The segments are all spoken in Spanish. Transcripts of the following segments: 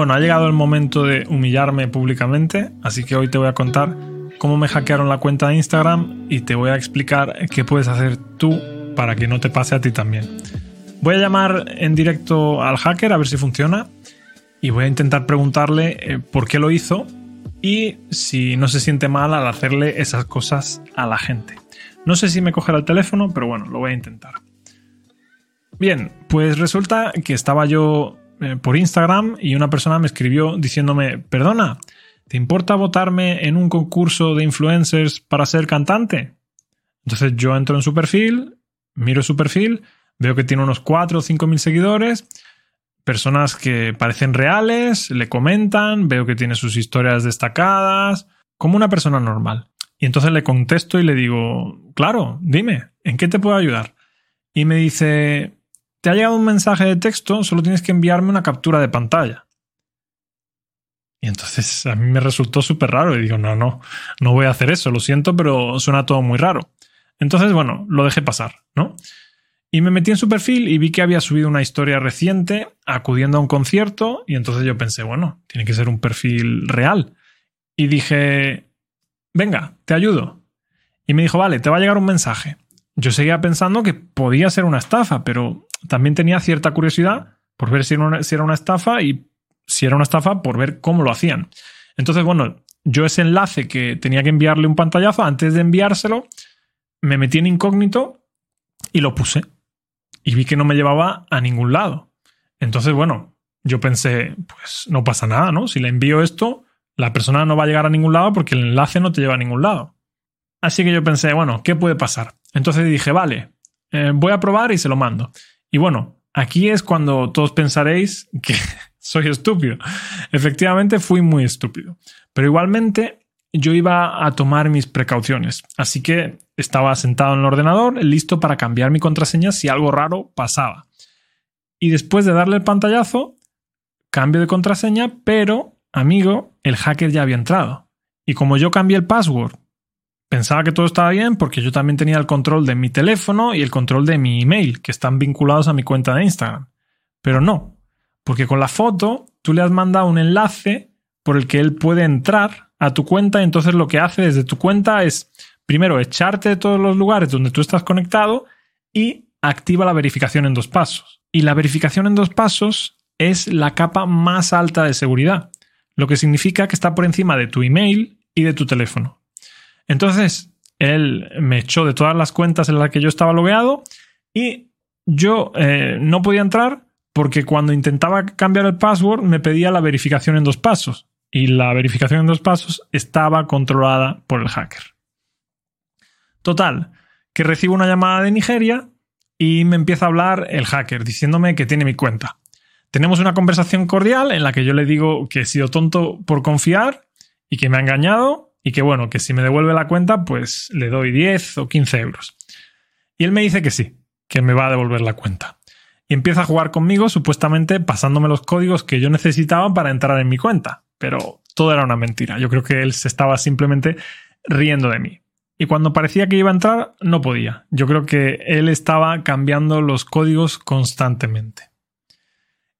Bueno, ha llegado el momento de humillarme públicamente, así que hoy te voy a contar cómo me hackearon la cuenta de Instagram y te voy a explicar qué puedes hacer tú para que no te pase a ti también. Voy a llamar en directo al hacker a ver si funciona y voy a intentar preguntarle eh, por qué lo hizo y si no se siente mal al hacerle esas cosas a la gente. No sé si me cogerá el teléfono, pero bueno, lo voy a intentar. Bien, pues resulta que estaba yo por Instagram y una persona me escribió diciéndome, perdona, ¿te importa votarme en un concurso de influencers para ser cantante? Entonces yo entro en su perfil, miro su perfil, veo que tiene unos 4 o 5 mil seguidores, personas que parecen reales, le comentan, veo que tiene sus historias destacadas, como una persona normal. Y entonces le contesto y le digo, claro, dime, ¿en qué te puedo ayudar? Y me dice, te ha llegado un mensaje de texto, solo tienes que enviarme una captura de pantalla. Y entonces a mí me resultó súper raro y digo, no, no, no voy a hacer eso, lo siento, pero suena todo muy raro. Entonces, bueno, lo dejé pasar, ¿no? Y me metí en su perfil y vi que había subido una historia reciente acudiendo a un concierto y entonces yo pensé, bueno, tiene que ser un perfil real. Y dije, venga, te ayudo. Y me dijo, vale, te va a llegar un mensaje. Yo seguía pensando que podía ser una estafa, pero también tenía cierta curiosidad por ver si era, una, estafa y si era una estafa por ver cómo lo hacían. Entonces, bueno, yo ese enlace que tenía que enviarle un pantallazo, antes de enviárselo, me metí en incógnito y lo puse. Y vi que no me llevaba a ningún lado. Entonces, bueno, yo pensé, pues no pasa nada, ¿no? Si le envío esto, la persona no va a llegar a ningún lado porque el enlace no te lleva a ningún lado. Así que yo pensé, bueno, ¿qué puede pasar? Entonces dije, vale, eh, voy a probar y se lo mando. Y bueno, aquí es cuando todos pensaréis que soy estúpido. Efectivamente, fui muy estúpido. Pero igualmente, yo iba a tomar mis precauciones. Así que estaba sentado en el ordenador, listo para cambiar mi contraseña si algo raro pasaba. Y después de darle el pantallazo, cambio de contraseña, pero, amigo, el hacker ya había entrado. Y como yo cambié el password Pensaba que todo estaba bien porque yo también tenía el control de mi teléfono y el control de mi email, que están vinculados a mi cuenta de Instagram. Pero no, porque con la foto tú le has mandado un enlace por el que él puede entrar a tu cuenta entonces lo que hace desde tu cuenta es, primero, echarte de todos los lugares donde tú estás conectado y activa la verificación en dos pasos. Y la verificación en dos pasos es la capa más alta de seguridad, lo que significa que está por encima de tu email y de tu teléfono. Entonces, él me echó de todas las cuentas en las que yo estaba logueado y yo eh, no podía entrar porque cuando intentaba cambiar el password me pedía la verificación en dos pasos y la verificación en dos pasos estaba controlada por el hacker. Total, que recibo una llamada de Nigeria y me empieza a hablar el hacker diciéndome que tiene mi cuenta. Tenemos una conversación cordial en la que yo le digo que he sido tonto por confiar y que me ha engañado y que bueno, que si me devuelve la cuenta, pues le doy 10 o 15 euros. Y él me dice que sí, que me va a devolver la cuenta. Y empieza a jugar conmigo, supuestamente pasándome los códigos que yo necesitaba para entrar en mi cuenta. Pero todo era una mentira. Yo creo que él se estaba simplemente riendo de mí. Y cuando parecía que iba a entrar, no podía. Yo creo que él estaba cambiando los códigos constantemente.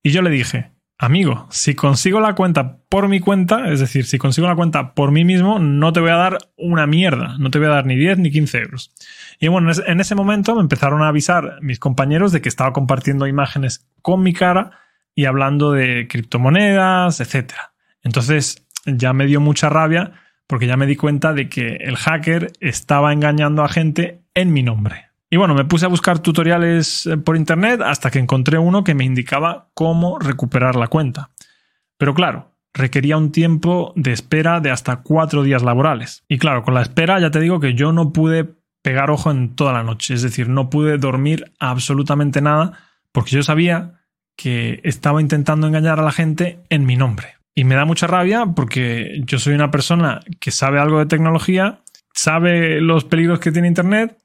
Y yo le dije, amigo, si consigo la cuenta por mi cuenta, es decir, si consigo la cuenta por mí mismo, no te voy a dar una mierda, no te voy a dar ni 10 ni 15 euros. Y bueno, en ese momento me empezaron a avisar mis compañeros de que estaba compartiendo imágenes con mi cara y hablando de criptomonedas, etc. Entonces ya me dio mucha rabia porque ya me di cuenta de que el hacker estaba engañando a gente en mi nombre. Y bueno, me puse a buscar tutoriales eh, por internet hasta que encontré uno que me indicaba cómo recuperar la cuenta. Pero claro, requería un tiempo de espera de hasta cuatro días laborales. Y claro, con la espera ya te digo que yo no pude pegar ojo en toda la noche, es decir, no pude dormir absolutamente nada porque yo sabía que estaba intentando engañar a la gente en mi nombre. Y me da mucha rabia porque yo soy una persona que sabe algo de tecnología, sabe los peligros que tiene Internet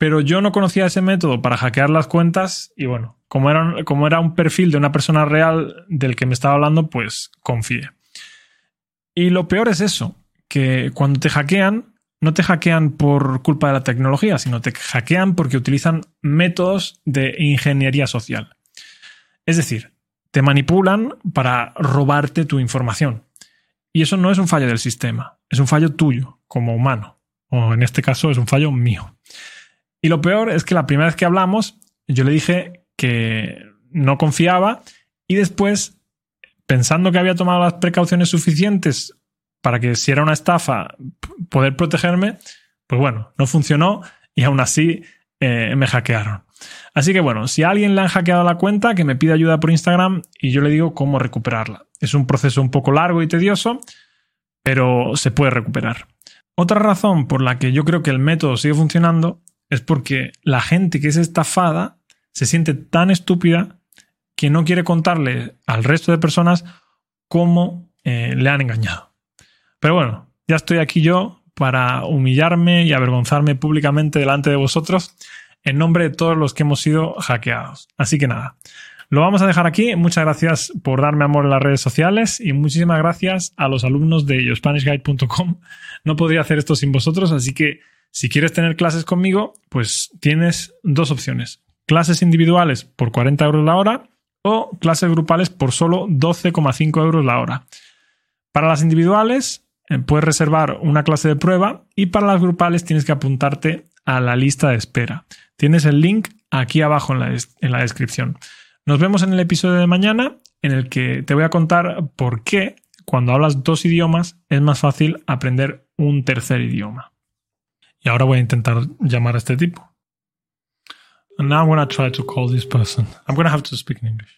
pero yo no conocía ese método para hackear las cuentas y bueno, como era, como era un perfil de una persona real del que me estaba hablando, pues confié. Y lo peor es eso, que cuando te hackean, no te hackean por culpa de la tecnología, sino te hackean porque utilizan métodos de ingeniería social. Es decir, te manipulan para robarte tu información. Y eso no es un fallo del sistema, es un fallo tuyo como humano. O en este caso es un fallo mío. Y lo peor es que la primera vez que hablamos, yo le dije que no confiaba y después, pensando que había tomado las precauciones suficientes para que si era una estafa poder protegerme, pues bueno, no funcionó y aún así eh, me hackearon. Así que bueno, si a alguien le han hackeado la cuenta, que me pida ayuda por Instagram y yo le digo cómo recuperarla. Es un proceso un poco largo y tedioso, pero se puede recuperar. Otra razón por la que yo creo que el método sigue funcionando es porque la gente que es estafada se siente tan estúpida que no quiere contarle al resto de personas cómo eh, le han engañado. Pero bueno, ya estoy aquí yo para humillarme y avergonzarme públicamente delante de vosotros en nombre de todos los que hemos sido hackeados. Así que nada, lo vamos a dejar aquí. Muchas gracias por darme amor en las redes sociales y muchísimas gracias a los alumnos de yospanishguide.com. No podría hacer esto sin vosotros, así que si quieres tener clases conmigo, pues tienes dos opciones. Clases individuales por 40 euros la hora o clases grupales por solo 12,5 euros la hora. Para las individuales eh, puedes reservar una clase de prueba y para las grupales tienes que apuntarte a la lista de espera. Tienes el link aquí abajo en la, en la descripción. Nos vemos en el episodio de mañana en el que te voy a contar por qué cuando hablas dos idiomas es más fácil aprender un tercer idioma. Y ahora voy a intentar llamar a este tipo. And now I'm going to try to call this person. I'm going to have to speak in English.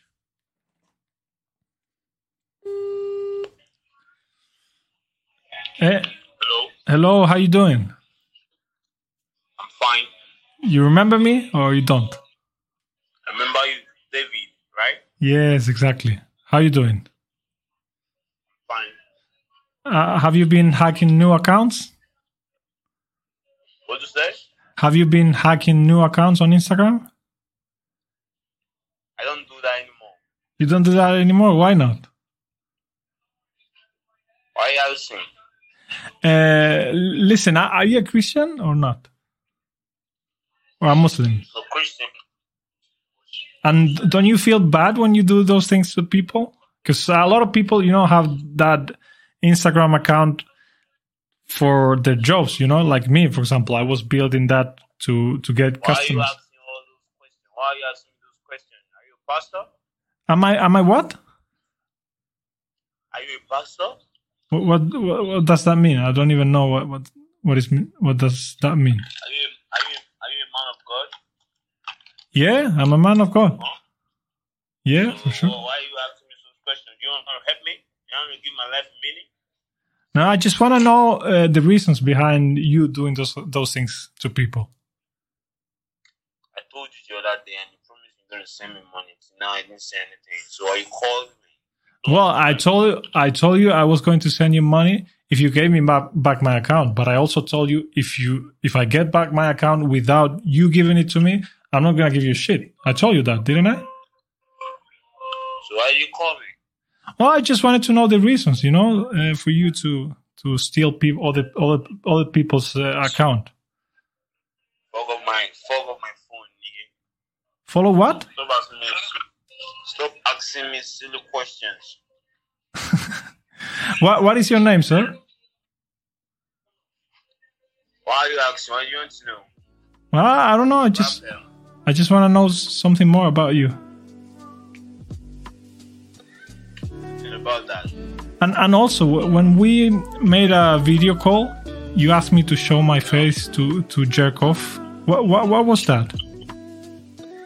Hey. Eh, Hello, Hello, how you doing? I'm fine. You remember me or you don't? I remember you, David, right? Yes, exactly. How you doing? Fine. Uh, have you been hacking new accounts? What you say? Have you been hacking new accounts on Instagram? I don't do that anymore. You don't do that anymore. Why not? Why are you asking? Uh, listen, are you a Christian or not? Or a Muslim? No Christian. And don't you feel bad when you do those things to people? Because a lot of people, you know, have that Instagram account for their jobs. You know, like me, for example, I was building that to to get Why are you customers. asking all those questions? Why are you asking those questions? Are you a pastor? Am I? Am I what? Are you a pastor? What, what what what does that mean? I don't even know what what what is what does that mean? Are you are you are you a man of God? Yeah, I'm a man of God. Huh? Yeah, for sure. Why are you asking me those questions? You want to help me? You want to give my life meaning? No, I just want to know uh, the reasons behind you doing those those things to people. I told you the other day and you promised you're going to send me money. Now I didn't say anything. So I called me? Well, I told you I told you I was going to send you money if you gave me back, back my account, but I also told you if you if I get back my account without you giving it to me, I'm not gonna give you shit. I told you that, didn't I? So why are you call me? Well, I just wanted to know the reasons, you know, uh, for you to to steal people other other other people's uh, account. Off my off my phone, nigga. Follow what? Stop asking me stop asking me silly questions. What what is your name, sir? Why are you asking? What do you want to know? Well, I don't know. I just I just want to know something more about you. About that. And and also when we made a video call, you asked me to show my face to to jerk off. What what what was that?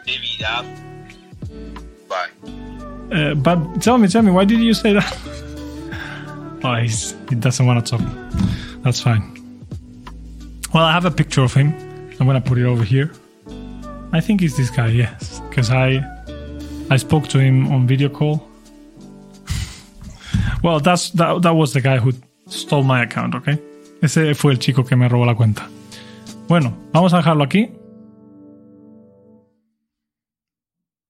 David app. Bye. Uh, but tell me, tell me, why did you say that? oh, he's, he doesn't want to talk. That's fine. Well, I have a picture of him. I'm gonna put it over here. I think it's this guy, yes, because I I spoke to him on video call. Well, that's that, that was the guy who stole my account, okay? Ese fue el chico que me robó la cuenta. Bueno, vamos a dejarlo aquí.